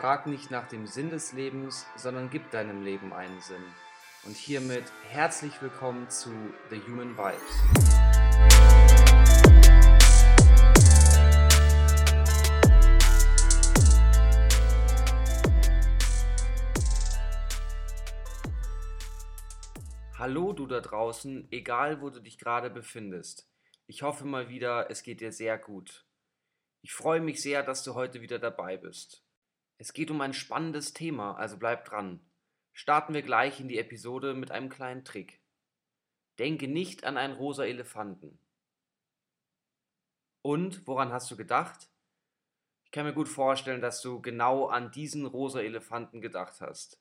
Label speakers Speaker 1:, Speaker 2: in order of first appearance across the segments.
Speaker 1: Frag nicht nach dem Sinn des Lebens, sondern gib deinem Leben einen Sinn. Und hiermit herzlich willkommen zu The Human Vibes. Hallo du da draußen, egal wo du dich gerade befindest. Ich hoffe mal wieder, es geht dir sehr gut. Ich freue mich sehr, dass du heute wieder dabei bist. Es geht um ein spannendes Thema, also bleib dran. Starten wir gleich in die Episode mit einem kleinen Trick. Denke nicht an einen rosa Elefanten. Und woran hast du gedacht? Ich kann mir gut vorstellen, dass du genau an diesen rosa Elefanten gedacht hast.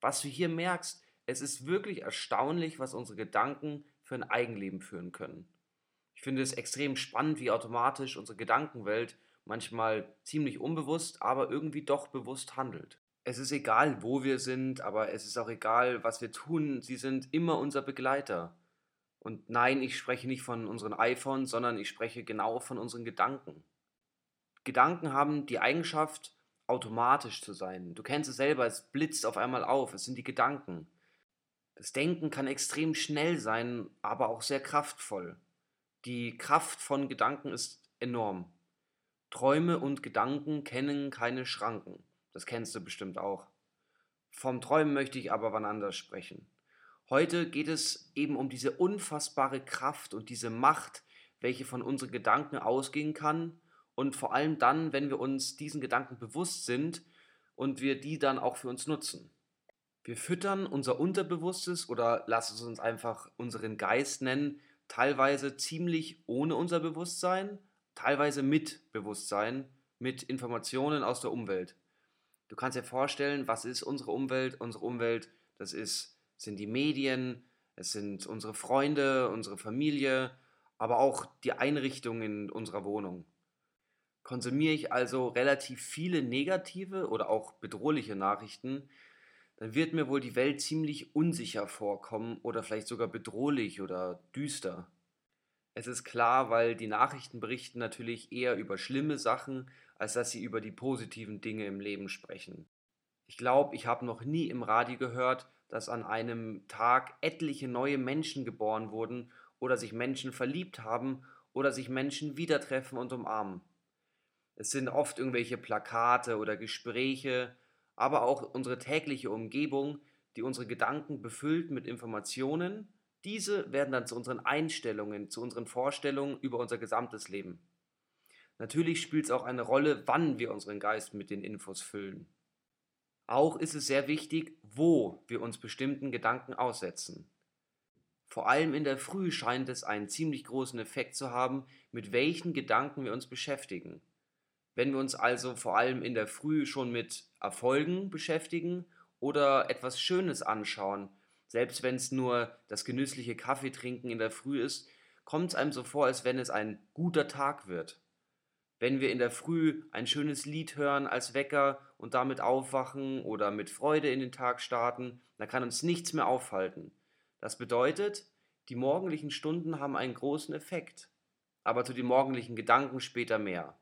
Speaker 1: Was du hier merkst, es ist wirklich erstaunlich, was unsere Gedanken für ein Eigenleben führen können. Ich finde es extrem spannend, wie automatisch unsere Gedankenwelt manchmal ziemlich unbewusst, aber irgendwie doch bewusst handelt. Es ist egal, wo wir sind, aber es ist auch egal, was wir tun, sie sind immer unser Begleiter. Und nein, ich spreche nicht von unseren iPhones, sondern ich spreche genau von unseren Gedanken. Gedanken haben die Eigenschaft, automatisch zu sein. Du kennst es selber, es blitzt auf einmal auf, es sind die Gedanken. Das Denken kann extrem schnell sein, aber auch sehr kraftvoll. Die Kraft von Gedanken ist enorm. Träume und Gedanken kennen keine Schranken. Das kennst du bestimmt auch. Vom Träumen möchte ich aber wann anders sprechen. Heute geht es eben um diese unfassbare Kraft und diese Macht, welche von unseren Gedanken ausgehen kann und vor allem dann, wenn wir uns diesen Gedanken bewusst sind und wir die dann auch für uns nutzen. Wir füttern unser Unterbewusstes oder lass es uns einfach unseren Geist nennen, teilweise ziemlich ohne unser Bewusstsein, teilweise mit Bewusstsein, mit Informationen aus der Umwelt. Du kannst dir vorstellen, was ist unsere Umwelt? Unsere Umwelt, das ist, sind die Medien, es sind unsere Freunde, unsere Familie, aber auch die Einrichtungen in unserer Wohnung. Konsumiere ich also relativ viele negative oder auch bedrohliche Nachrichten, dann wird mir wohl die Welt ziemlich unsicher vorkommen oder vielleicht sogar bedrohlich oder düster. Es ist klar, weil die Nachrichten berichten natürlich eher über schlimme Sachen, als dass sie über die positiven Dinge im Leben sprechen. Ich glaube, ich habe noch nie im Radio gehört, dass an einem Tag etliche neue Menschen geboren wurden oder sich Menschen verliebt haben oder sich Menschen wieder treffen und umarmen. Es sind oft irgendwelche Plakate oder Gespräche, aber auch unsere tägliche Umgebung, die unsere Gedanken befüllt mit Informationen. Diese werden dann zu unseren Einstellungen, zu unseren Vorstellungen über unser gesamtes Leben. Natürlich spielt es auch eine Rolle, wann wir unseren Geist mit den Infos füllen. Auch ist es sehr wichtig, wo wir uns bestimmten Gedanken aussetzen. Vor allem in der Früh scheint es einen ziemlich großen Effekt zu haben, mit welchen Gedanken wir uns beschäftigen. Wenn wir uns also vor allem in der Früh schon mit Erfolgen beschäftigen oder etwas Schönes anschauen, selbst wenn es nur das genüssliche Kaffeetrinken in der Früh ist, kommt es einem so vor, als wenn es ein guter Tag wird. Wenn wir in der Früh ein schönes Lied hören als Wecker und damit aufwachen oder mit Freude in den Tag starten, dann kann uns nichts mehr aufhalten. Das bedeutet, die morgendlichen Stunden haben einen großen Effekt. Aber zu den morgendlichen Gedanken später mehr.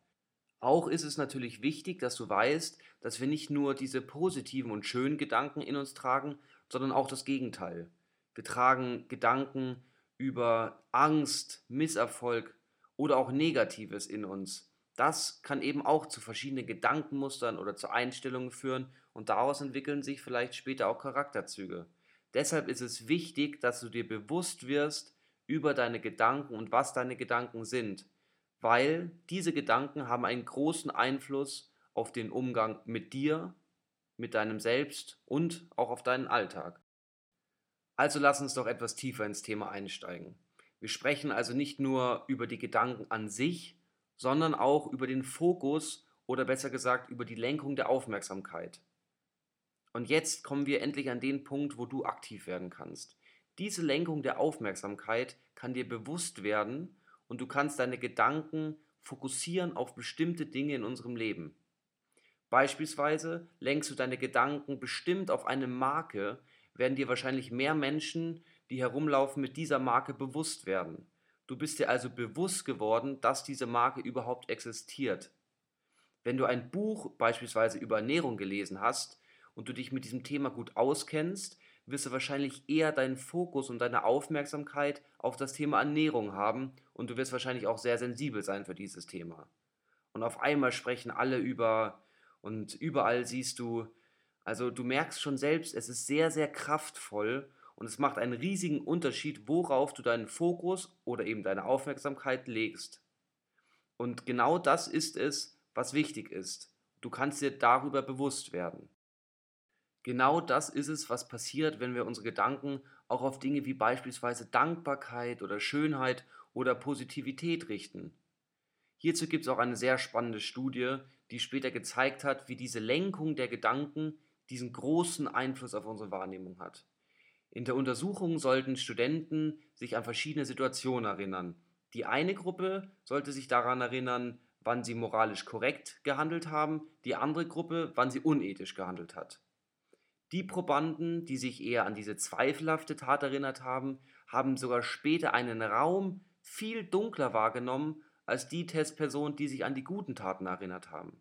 Speaker 1: Auch ist es natürlich wichtig, dass du weißt, dass wir nicht nur diese positiven und schönen Gedanken in uns tragen, sondern auch das Gegenteil. Wir tragen Gedanken über Angst, Misserfolg oder auch Negatives in uns. Das kann eben auch zu verschiedenen Gedankenmustern oder zu Einstellungen führen und daraus entwickeln sich vielleicht später auch Charakterzüge. Deshalb ist es wichtig, dass du dir bewusst wirst über deine Gedanken und was deine Gedanken sind weil diese Gedanken haben einen großen Einfluss auf den Umgang mit dir, mit deinem Selbst und auch auf deinen Alltag. Also lass uns doch etwas tiefer ins Thema einsteigen. Wir sprechen also nicht nur über die Gedanken an sich, sondern auch über den Fokus oder besser gesagt über die Lenkung der Aufmerksamkeit. Und jetzt kommen wir endlich an den Punkt, wo du aktiv werden kannst. Diese Lenkung der Aufmerksamkeit kann dir bewusst werden und du kannst deine Gedanken fokussieren auf bestimmte Dinge in unserem Leben. Beispielsweise lenkst du deine Gedanken bestimmt auf eine Marke, werden dir wahrscheinlich mehr Menschen, die herumlaufen, mit dieser Marke bewusst werden. Du bist dir also bewusst geworden, dass diese Marke überhaupt existiert. Wenn du ein Buch beispielsweise über Ernährung gelesen hast und du dich mit diesem Thema gut auskennst, wirst du wahrscheinlich eher deinen Fokus und deine Aufmerksamkeit auf das Thema Ernährung haben und du wirst wahrscheinlich auch sehr sensibel sein für dieses Thema. Und auf einmal sprechen alle über und überall siehst du, also du merkst schon selbst, es ist sehr, sehr kraftvoll und es macht einen riesigen Unterschied, worauf du deinen Fokus oder eben deine Aufmerksamkeit legst. Und genau das ist es, was wichtig ist. Du kannst dir darüber bewusst werden. Genau das ist es, was passiert, wenn wir unsere Gedanken auch auf Dinge wie beispielsweise Dankbarkeit oder Schönheit oder Positivität richten. Hierzu gibt es auch eine sehr spannende Studie, die später gezeigt hat, wie diese Lenkung der Gedanken diesen großen Einfluss auf unsere Wahrnehmung hat. In der Untersuchung sollten Studenten sich an verschiedene Situationen erinnern. Die eine Gruppe sollte sich daran erinnern, wann sie moralisch korrekt gehandelt haben, die andere Gruppe, wann sie unethisch gehandelt hat. Die Probanden, die sich eher an diese zweifelhafte Tat erinnert haben, haben sogar später einen Raum viel dunkler wahrgenommen als die Testpersonen, die sich an die guten Taten erinnert haben.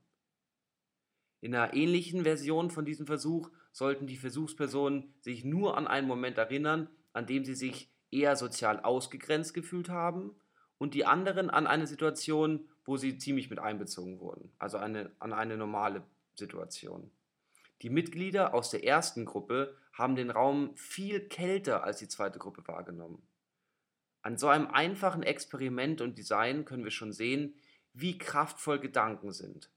Speaker 1: In einer ähnlichen Version von diesem Versuch sollten die Versuchspersonen sich nur an einen Moment erinnern, an dem sie sich eher sozial ausgegrenzt gefühlt haben und die anderen an eine Situation, wo sie ziemlich mit einbezogen wurden, also eine, an eine normale Situation. Die Mitglieder aus der ersten Gruppe haben den Raum viel kälter als die zweite Gruppe wahrgenommen. An so einem einfachen Experiment und Design können wir schon sehen, wie kraftvoll Gedanken sind.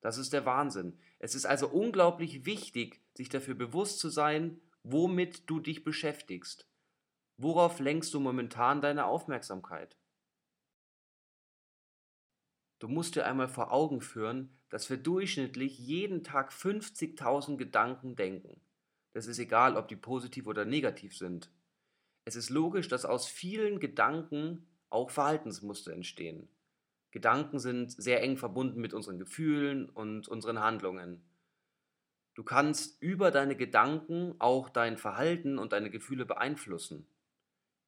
Speaker 1: Das ist der Wahnsinn. Es ist also unglaublich wichtig, sich dafür bewusst zu sein, womit du dich beschäftigst. Worauf lenkst du momentan deine Aufmerksamkeit? Du musst dir einmal vor Augen führen, dass wir durchschnittlich jeden Tag 50.000 Gedanken denken. Das ist egal, ob die positiv oder negativ sind. Es ist logisch, dass aus vielen Gedanken auch Verhaltensmuster entstehen. Gedanken sind sehr eng verbunden mit unseren Gefühlen und unseren Handlungen. Du kannst über deine Gedanken auch dein Verhalten und deine Gefühle beeinflussen.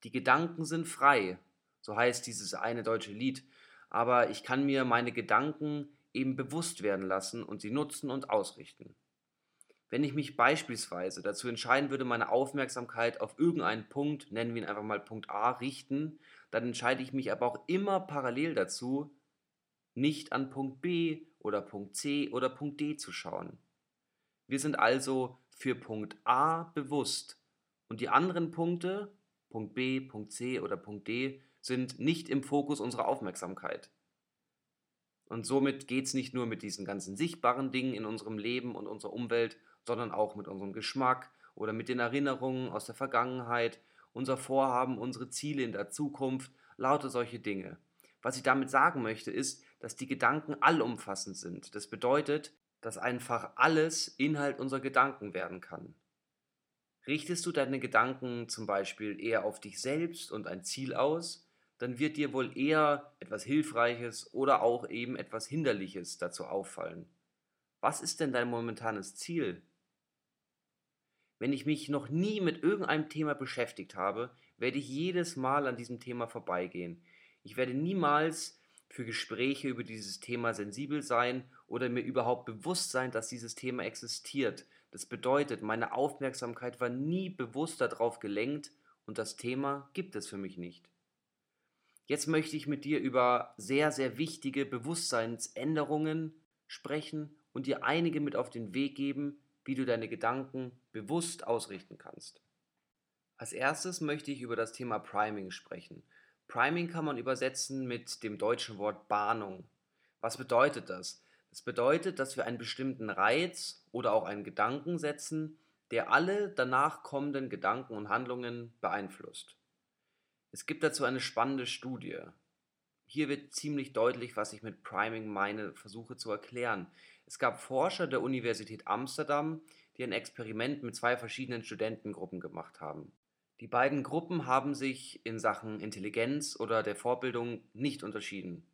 Speaker 1: Die Gedanken sind frei, so heißt dieses eine deutsche Lied, aber ich kann mir meine Gedanken eben bewusst werden lassen und sie nutzen und ausrichten. Wenn ich mich beispielsweise dazu entscheiden würde, meine Aufmerksamkeit auf irgendeinen Punkt, nennen wir ihn einfach mal Punkt A, richten, dann entscheide ich mich aber auch immer parallel dazu, nicht an Punkt B oder Punkt C oder Punkt D zu schauen. Wir sind also für Punkt A bewusst und die anderen Punkte, Punkt B, Punkt C oder Punkt D, sind nicht im Fokus unserer Aufmerksamkeit. Und somit geht es nicht nur mit diesen ganzen sichtbaren Dingen in unserem Leben und unserer Umwelt, sondern auch mit unserem Geschmack oder mit den Erinnerungen aus der Vergangenheit, unser Vorhaben, unsere Ziele in der Zukunft, lauter solche Dinge. Was ich damit sagen möchte, ist, dass die Gedanken allumfassend sind. Das bedeutet, dass einfach alles Inhalt unserer Gedanken werden kann. Richtest du deine Gedanken zum Beispiel eher auf dich selbst und ein Ziel aus, dann wird dir wohl eher etwas Hilfreiches oder auch eben etwas Hinderliches dazu auffallen. Was ist denn dein momentanes Ziel? Wenn ich mich noch nie mit irgendeinem Thema beschäftigt habe, werde ich jedes Mal an diesem Thema vorbeigehen. Ich werde niemals für Gespräche über dieses Thema sensibel sein oder mir überhaupt bewusst sein, dass dieses Thema existiert. Das bedeutet, meine Aufmerksamkeit war nie bewusst darauf gelenkt und das Thema gibt es für mich nicht. Jetzt möchte ich mit dir über sehr, sehr wichtige Bewusstseinsänderungen sprechen und dir einige mit auf den Weg geben, wie du deine Gedanken bewusst ausrichten kannst. Als erstes möchte ich über das Thema Priming sprechen. Priming kann man übersetzen mit dem deutschen Wort Bahnung. Was bedeutet das? Das bedeutet, dass wir einen bestimmten Reiz oder auch einen Gedanken setzen, der alle danach kommenden Gedanken und Handlungen beeinflusst. Es gibt dazu eine spannende Studie. Hier wird ziemlich deutlich, was ich mit Priming meine, versuche zu erklären. Es gab Forscher der Universität Amsterdam, die ein Experiment mit zwei verschiedenen Studentengruppen gemacht haben. Die beiden Gruppen haben sich in Sachen Intelligenz oder der Vorbildung nicht unterschieden.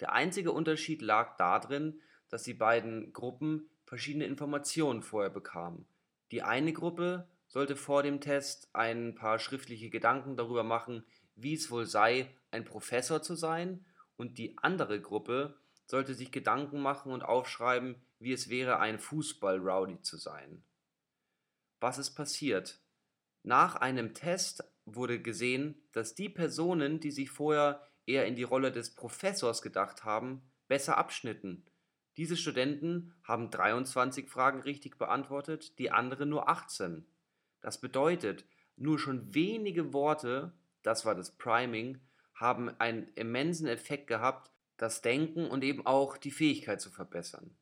Speaker 1: Der einzige Unterschied lag darin, dass die beiden Gruppen verschiedene Informationen vorher bekamen. Die eine Gruppe sollte vor dem Test ein paar schriftliche Gedanken darüber machen, wie es wohl sei, ein Professor zu sein, und die andere Gruppe sollte sich Gedanken machen und aufschreiben, wie es wäre, ein Fußball-Rowdy zu sein. Was ist passiert? Nach einem Test wurde gesehen, dass die Personen, die sich vorher eher in die Rolle des Professors gedacht haben, besser abschnitten. Diese Studenten haben 23 Fragen richtig beantwortet, die anderen nur 18. Das bedeutet, nur schon wenige Worte, das war das Priming, haben einen immensen Effekt gehabt, das Denken und eben auch die Fähigkeit zu verbessern.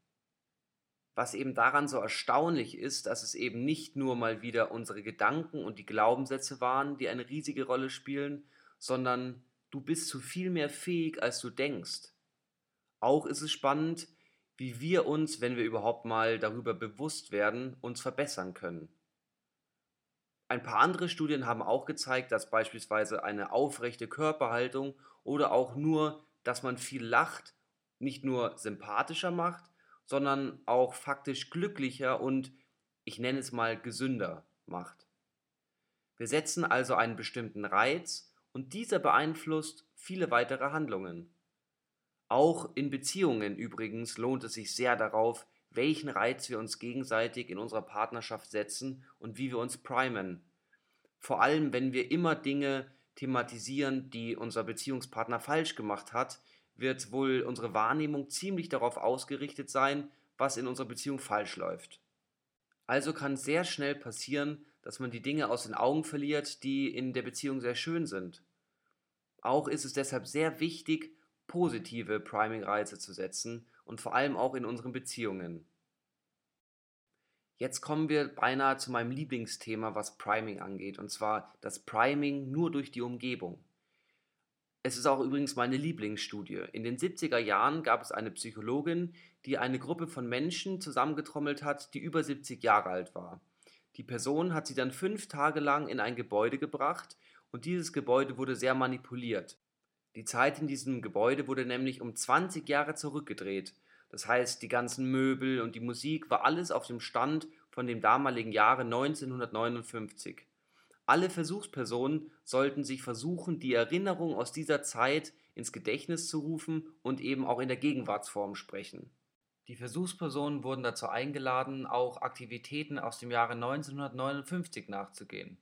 Speaker 1: Was eben daran so erstaunlich ist, dass es eben nicht nur mal wieder unsere Gedanken und die Glaubenssätze waren, die eine riesige Rolle spielen, sondern du bist zu viel mehr fähig, als du denkst. Auch ist es spannend, wie wir uns, wenn wir überhaupt mal darüber bewusst werden, uns verbessern können. Ein paar andere Studien haben auch gezeigt, dass beispielsweise eine aufrechte Körperhaltung oder auch nur, dass man viel lacht, nicht nur sympathischer macht, sondern auch faktisch glücklicher und ich nenne es mal gesünder macht. Wir setzen also einen bestimmten Reiz und dieser beeinflusst viele weitere Handlungen. Auch in Beziehungen übrigens lohnt es sich sehr darauf, welchen Reiz wir uns gegenseitig in unserer Partnerschaft setzen und wie wir uns primen. Vor allem, wenn wir immer Dinge thematisieren, die unser Beziehungspartner falsch gemacht hat, wird wohl unsere Wahrnehmung ziemlich darauf ausgerichtet sein, was in unserer Beziehung falsch läuft. Also kann sehr schnell passieren, dass man die Dinge aus den Augen verliert, die in der Beziehung sehr schön sind. Auch ist es deshalb sehr wichtig, positive Priming-Reize zu setzen und vor allem auch in unseren Beziehungen. Jetzt kommen wir beinahe zu meinem Lieblingsthema, was Priming angeht, und zwar das Priming nur durch die Umgebung. Es ist auch übrigens meine Lieblingsstudie. In den 70er Jahren gab es eine Psychologin, die eine Gruppe von Menschen zusammengetrommelt hat, die über 70 Jahre alt war. Die Person hat sie dann fünf Tage lang in ein Gebäude gebracht und dieses Gebäude wurde sehr manipuliert. Die Zeit in diesem Gebäude wurde nämlich um 20 Jahre zurückgedreht. Das heißt, die ganzen Möbel und die Musik war alles auf dem Stand von dem damaligen Jahre 1959. Alle Versuchspersonen sollten sich versuchen, die Erinnerung aus dieser Zeit ins Gedächtnis zu rufen und eben auch in der Gegenwartsform sprechen. Die Versuchspersonen wurden dazu eingeladen, auch Aktivitäten aus dem Jahre 1959 nachzugehen.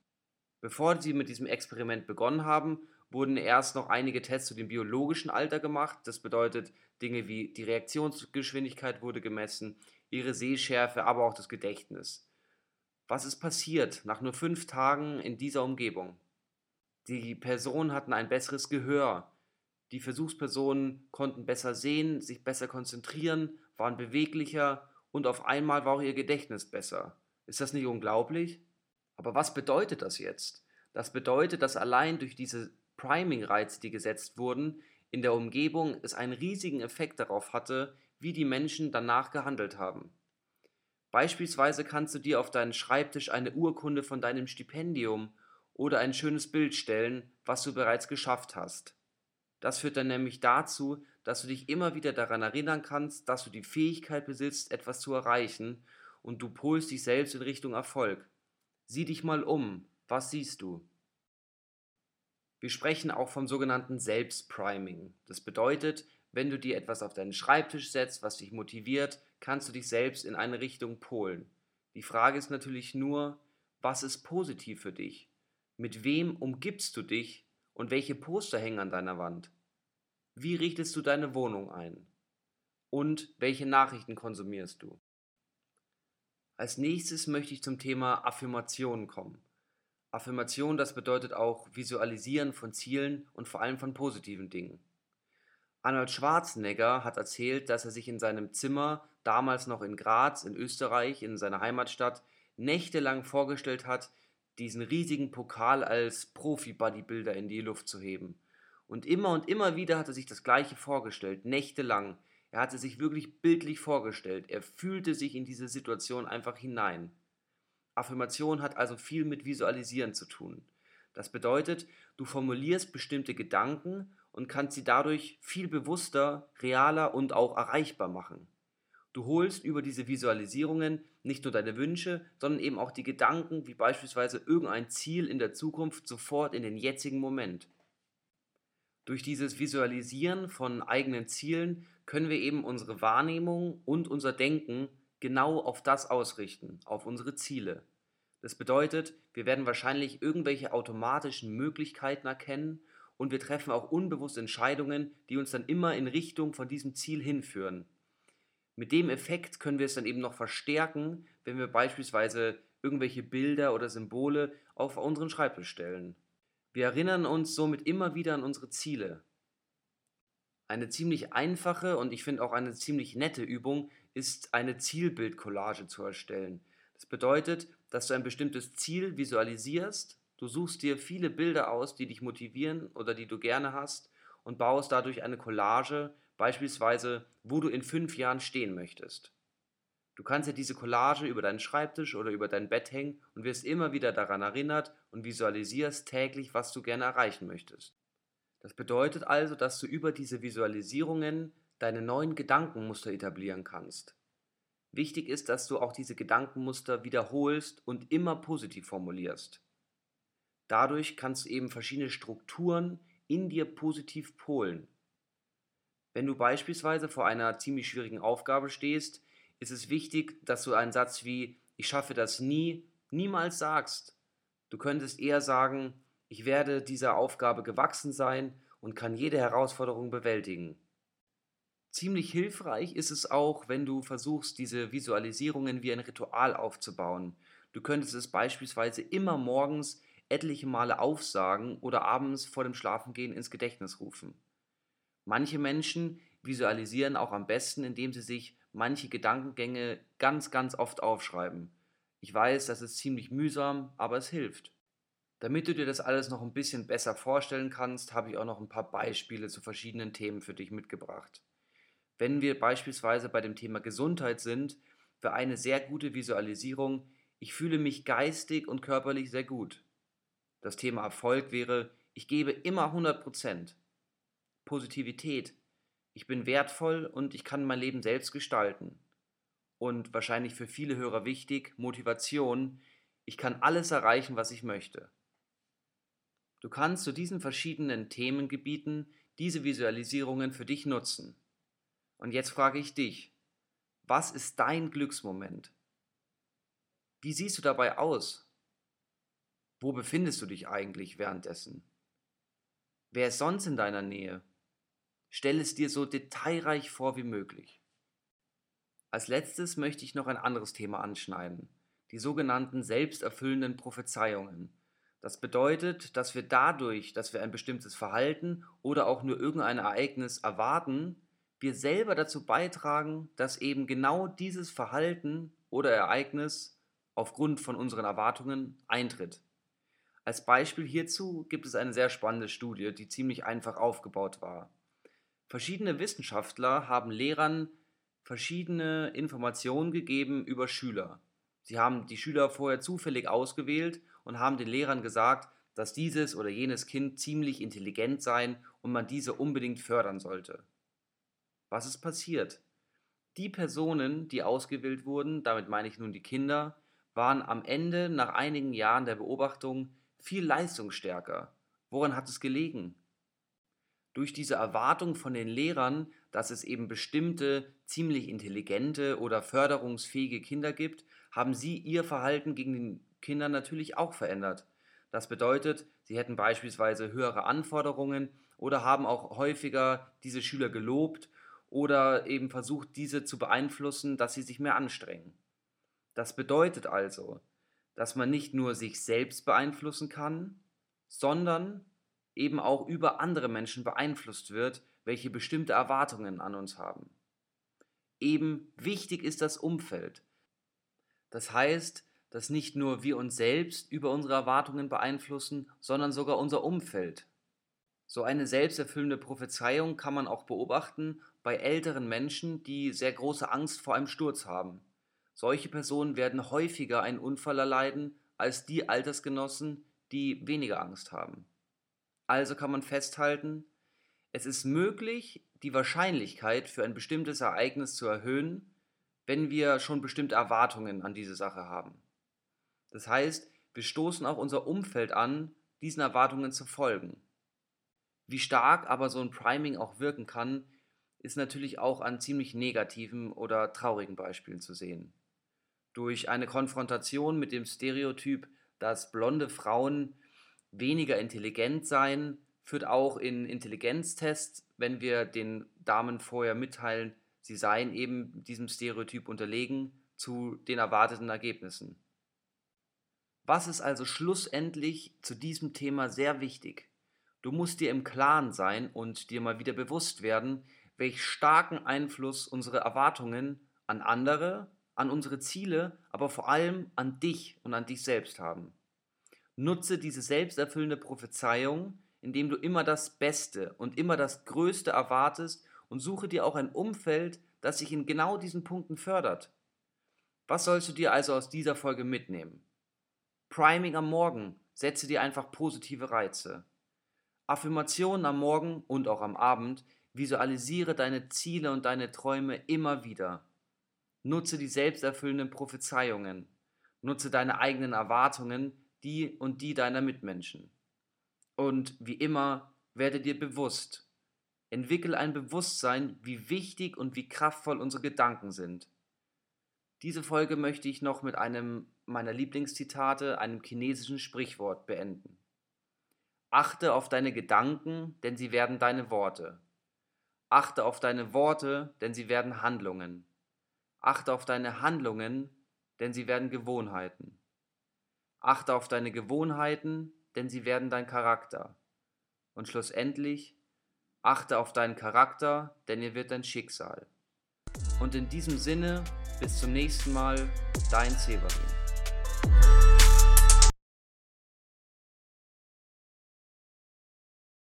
Speaker 1: Bevor sie mit diesem Experiment begonnen haben, wurden erst noch einige Tests zu dem biologischen Alter gemacht. Das bedeutet, Dinge wie die Reaktionsgeschwindigkeit wurde gemessen, ihre Sehschärfe, aber auch das Gedächtnis. Was ist passiert nach nur fünf Tagen in dieser Umgebung? Die Personen hatten ein besseres Gehör. Die Versuchspersonen konnten besser sehen, sich besser konzentrieren, waren beweglicher und auf einmal war auch ihr Gedächtnis besser. Ist das nicht unglaublich? Aber was bedeutet das jetzt? Das bedeutet, dass allein durch diese Priming-Reize, die gesetzt wurden, in der Umgebung es einen riesigen Effekt darauf hatte, wie die Menschen danach gehandelt haben. Beispielsweise kannst du dir auf deinen Schreibtisch eine Urkunde von deinem Stipendium oder ein schönes Bild stellen, was du bereits geschafft hast. Das führt dann nämlich dazu, dass du dich immer wieder daran erinnern kannst, dass du die Fähigkeit besitzt, etwas zu erreichen und du polst dich selbst in Richtung Erfolg. Sieh dich mal um. Was siehst du? Wir sprechen auch vom sogenannten Selbstpriming. Das bedeutet, wenn du dir etwas auf deinen Schreibtisch setzt, was dich motiviert, kannst du dich selbst in eine Richtung polen. Die Frage ist natürlich nur, was ist positiv für dich? Mit wem umgibst du dich und welche Poster hängen an deiner Wand? Wie richtest du deine Wohnung ein? Und welche Nachrichten konsumierst du? Als nächstes möchte ich zum Thema Affirmationen kommen. Affirmation, das bedeutet auch Visualisieren von Zielen und vor allem von positiven Dingen. Arnold Schwarzenegger hat erzählt, dass er sich in seinem Zimmer, damals noch in Graz in Österreich, in seiner Heimatstadt, nächtelang vorgestellt hat, diesen riesigen Pokal als Profi-Bodybuilder in die Luft zu heben. Und immer und immer wieder hat er sich das Gleiche vorgestellt, nächtelang. Er hatte sich wirklich bildlich vorgestellt. Er fühlte sich in diese Situation einfach hinein. Affirmation hat also viel mit Visualisieren zu tun. Das bedeutet, du formulierst bestimmte Gedanken und kannst sie dadurch viel bewusster, realer und auch erreichbar machen. Du holst über diese Visualisierungen nicht nur deine Wünsche, sondern eben auch die Gedanken, wie beispielsweise irgendein Ziel in der Zukunft, sofort in den jetzigen Moment. Durch dieses Visualisieren von eigenen Zielen können wir eben unsere Wahrnehmung und unser Denken genau auf das ausrichten, auf unsere Ziele. Das bedeutet, wir werden wahrscheinlich irgendwelche automatischen Möglichkeiten erkennen und wir treffen auch unbewusst Entscheidungen, die uns dann immer in Richtung von diesem Ziel hinführen. Mit dem Effekt können wir es dann eben noch verstärken, wenn wir beispielsweise irgendwelche Bilder oder Symbole auf unseren Schreibtisch stellen. Wir erinnern uns somit immer wieder an unsere Ziele. Eine ziemlich einfache und ich finde auch eine ziemlich nette Übung ist eine Zielbildcollage zu erstellen. Das bedeutet, dass du ein bestimmtes Ziel visualisierst, du suchst dir viele Bilder aus, die dich motivieren oder die du gerne hast und baust dadurch eine Collage, beispielsweise, wo du in fünf Jahren stehen möchtest. Du kannst ja diese Collage über deinen Schreibtisch oder über dein Bett hängen und wirst immer wieder daran erinnert und visualisierst täglich, was du gerne erreichen möchtest. Das bedeutet also, dass du über diese Visualisierungen deine neuen Gedankenmuster etablieren kannst. Wichtig ist, dass du auch diese Gedankenmuster wiederholst und immer positiv formulierst. Dadurch kannst du eben verschiedene Strukturen in dir positiv polen. Wenn du beispielsweise vor einer ziemlich schwierigen Aufgabe stehst, ist es wichtig, dass du einen Satz wie ich schaffe das nie niemals sagst. Du könntest eher sagen, ich werde dieser Aufgabe gewachsen sein und kann jede Herausforderung bewältigen. Ziemlich hilfreich ist es auch, wenn du versuchst, diese Visualisierungen wie ein Ritual aufzubauen. Du könntest es beispielsweise immer morgens etliche Male aufsagen oder abends vor dem Schlafengehen ins Gedächtnis rufen. Manche Menschen visualisieren auch am besten, indem sie sich manche Gedankengänge ganz, ganz oft aufschreiben. Ich weiß, das ist ziemlich mühsam, aber es hilft. Damit du dir das alles noch ein bisschen besser vorstellen kannst, habe ich auch noch ein paar Beispiele zu verschiedenen Themen für dich mitgebracht. Wenn wir beispielsweise bei dem Thema Gesundheit sind, für eine sehr gute Visualisierung, ich fühle mich geistig und körperlich sehr gut. Das Thema Erfolg wäre, ich gebe immer 100%. Positivität, ich bin wertvoll und ich kann mein Leben selbst gestalten. Und wahrscheinlich für viele Hörer wichtig, Motivation, ich kann alles erreichen, was ich möchte. Du kannst zu diesen verschiedenen Themengebieten diese Visualisierungen für dich nutzen. Und jetzt frage ich dich, was ist dein Glücksmoment? Wie siehst du dabei aus? Wo befindest du dich eigentlich währenddessen? Wer ist sonst in deiner Nähe? Stell es dir so detailreich vor wie möglich. Als letztes möchte ich noch ein anderes Thema anschneiden, die sogenannten selbsterfüllenden Prophezeiungen. Das bedeutet, dass wir dadurch, dass wir ein bestimmtes Verhalten oder auch nur irgendein Ereignis erwarten, wir selber dazu beitragen, dass eben genau dieses Verhalten oder Ereignis aufgrund von unseren Erwartungen eintritt. Als Beispiel hierzu gibt es eine sehr spannende Studie, die ziemlich einfach aufgebaut war. Verschiedene Wissenschaftler haben Lehrern verschiedene Informationen gegeben über Schüler. Sie haben die Schüler vorher zufällig ausgewählt und haben den Lehrern gesagt, dass dieses oder jenes Kind ziemlich intelligent sein und man diese unbedingt fördern sollte. Was ist passiert? Die Personen, die ausgewählt wurden, damit meine ich nun die Kinder, waren am Ende nach einigen Jahren der Beobachtung viel leistungsstärker. Woran hat es gelegen? Durch diese Erwartung von den Lehrern, dass es eben bestimmte ziemlich intelligente oder förderungsfähige Kinder gibt, haben sie ihr Verhalten gegen den Kindern natürlich auch verändert. Das bedeutet, sie hätten beispielsweise höhere Anforderungen oder haben auch häufiger diese Schüler gelobt oder eben versucht, diese zu beeinflussen, dass sie sich mehr anstrengen. Das bedeutet also, dass man nicht nur sich selbst beeinflussen kann, sondern eben auch über andere Menschen beeinflusst wird, welche bestimmte Erwartungen an uns haben. Eben wichtig ist das Umfeld. Das heißt, dass nicht nur wir uns selbst über unsere Erwartungen beeinflussen, sondern sogar unser Umfeld. So eine selbsterfüllende Prophezeiung kann man auch beobachten bei älteren Menschen, die sehr große Angst vor einem Sturz haben. Solche Personen werden häufiger einen Unfall erleiden als die Altersgenossen, die weniger Angst haben. Also kann man festhalten, es ist möglich, die Wahrscheinlichkeit für ein bestimmtes Ereignis zu erhöhen, wenn wir schon bestimmte Erwartungen an diese Sache haben. Das heißt, wir stoßen auch unser Umfeld an, diesen Erwartungen zu folgen. Wie stark aber so ein Priming auch wirken kann, ist natürlich auch an ziemlich negativen oder traurigen Beispielen zu sehen. Durch eine Konfrontation mit dem Stereotyp, dass blonde Frauen weniger intelligent seien, führt auch in Intelligenztests, wenn wir den Damen vorher mitteilen, sie seien eben diesem Stereotyp unterlegen, zu den erwarteten Ergebnissen. Was ist also schlussendlich zu diesem Thema sehr wichtig? Du musst dir im Klaren sein und dir mal wieder bewusst werden, welch starken Einfluss unsere Erwartungen an andere, an unsere Ziele, aber vor allem an dich und an dich selbst haben. Nutze diese selbsterfüllende Prophezeiung, indem du immer das Beste und immer das Größte erwartest und suche dir auch ein Umfeld, das sich in genau diesen Punkten fördert. Was sollst du dir also aus dieser Folge mitnehmen? Priming am Morgen, setze dir einfach positive Reize. Affirmationen am Morgen und auch am Abend, visualisiere deine Ziele und deine Träume immer wieder. Nutze die selbsterfüllenden Prophezeiungen. Nutze deine eigenen Erwartungen, die und die deiner Mitmenschen. Und wie immer, werde dir bewusst. Entwickel ein Bewusstsein, wie wichtig und wie kraftvoll unsere Gedanken sind. Diese Folge möchte ich noch mit einem meiner Lieblingszitate, einem chinesischen Sprichwort beenden. Achte auf deine Gedanken, denn sie werden deine Worte. Achte auf deine Worte, denn sie werden Handlungen. Achte auf deine Handlungen, denn sie werden Gewohnheiten. Achte auf deine Gewohnheiten, denn sie werden dein Charakter. Und schlussendlich, achte auf deinen Charakter, denn er wird dein Schicksal. Und in diesem Sinne, bis zum nächsten Mal, dein Severin.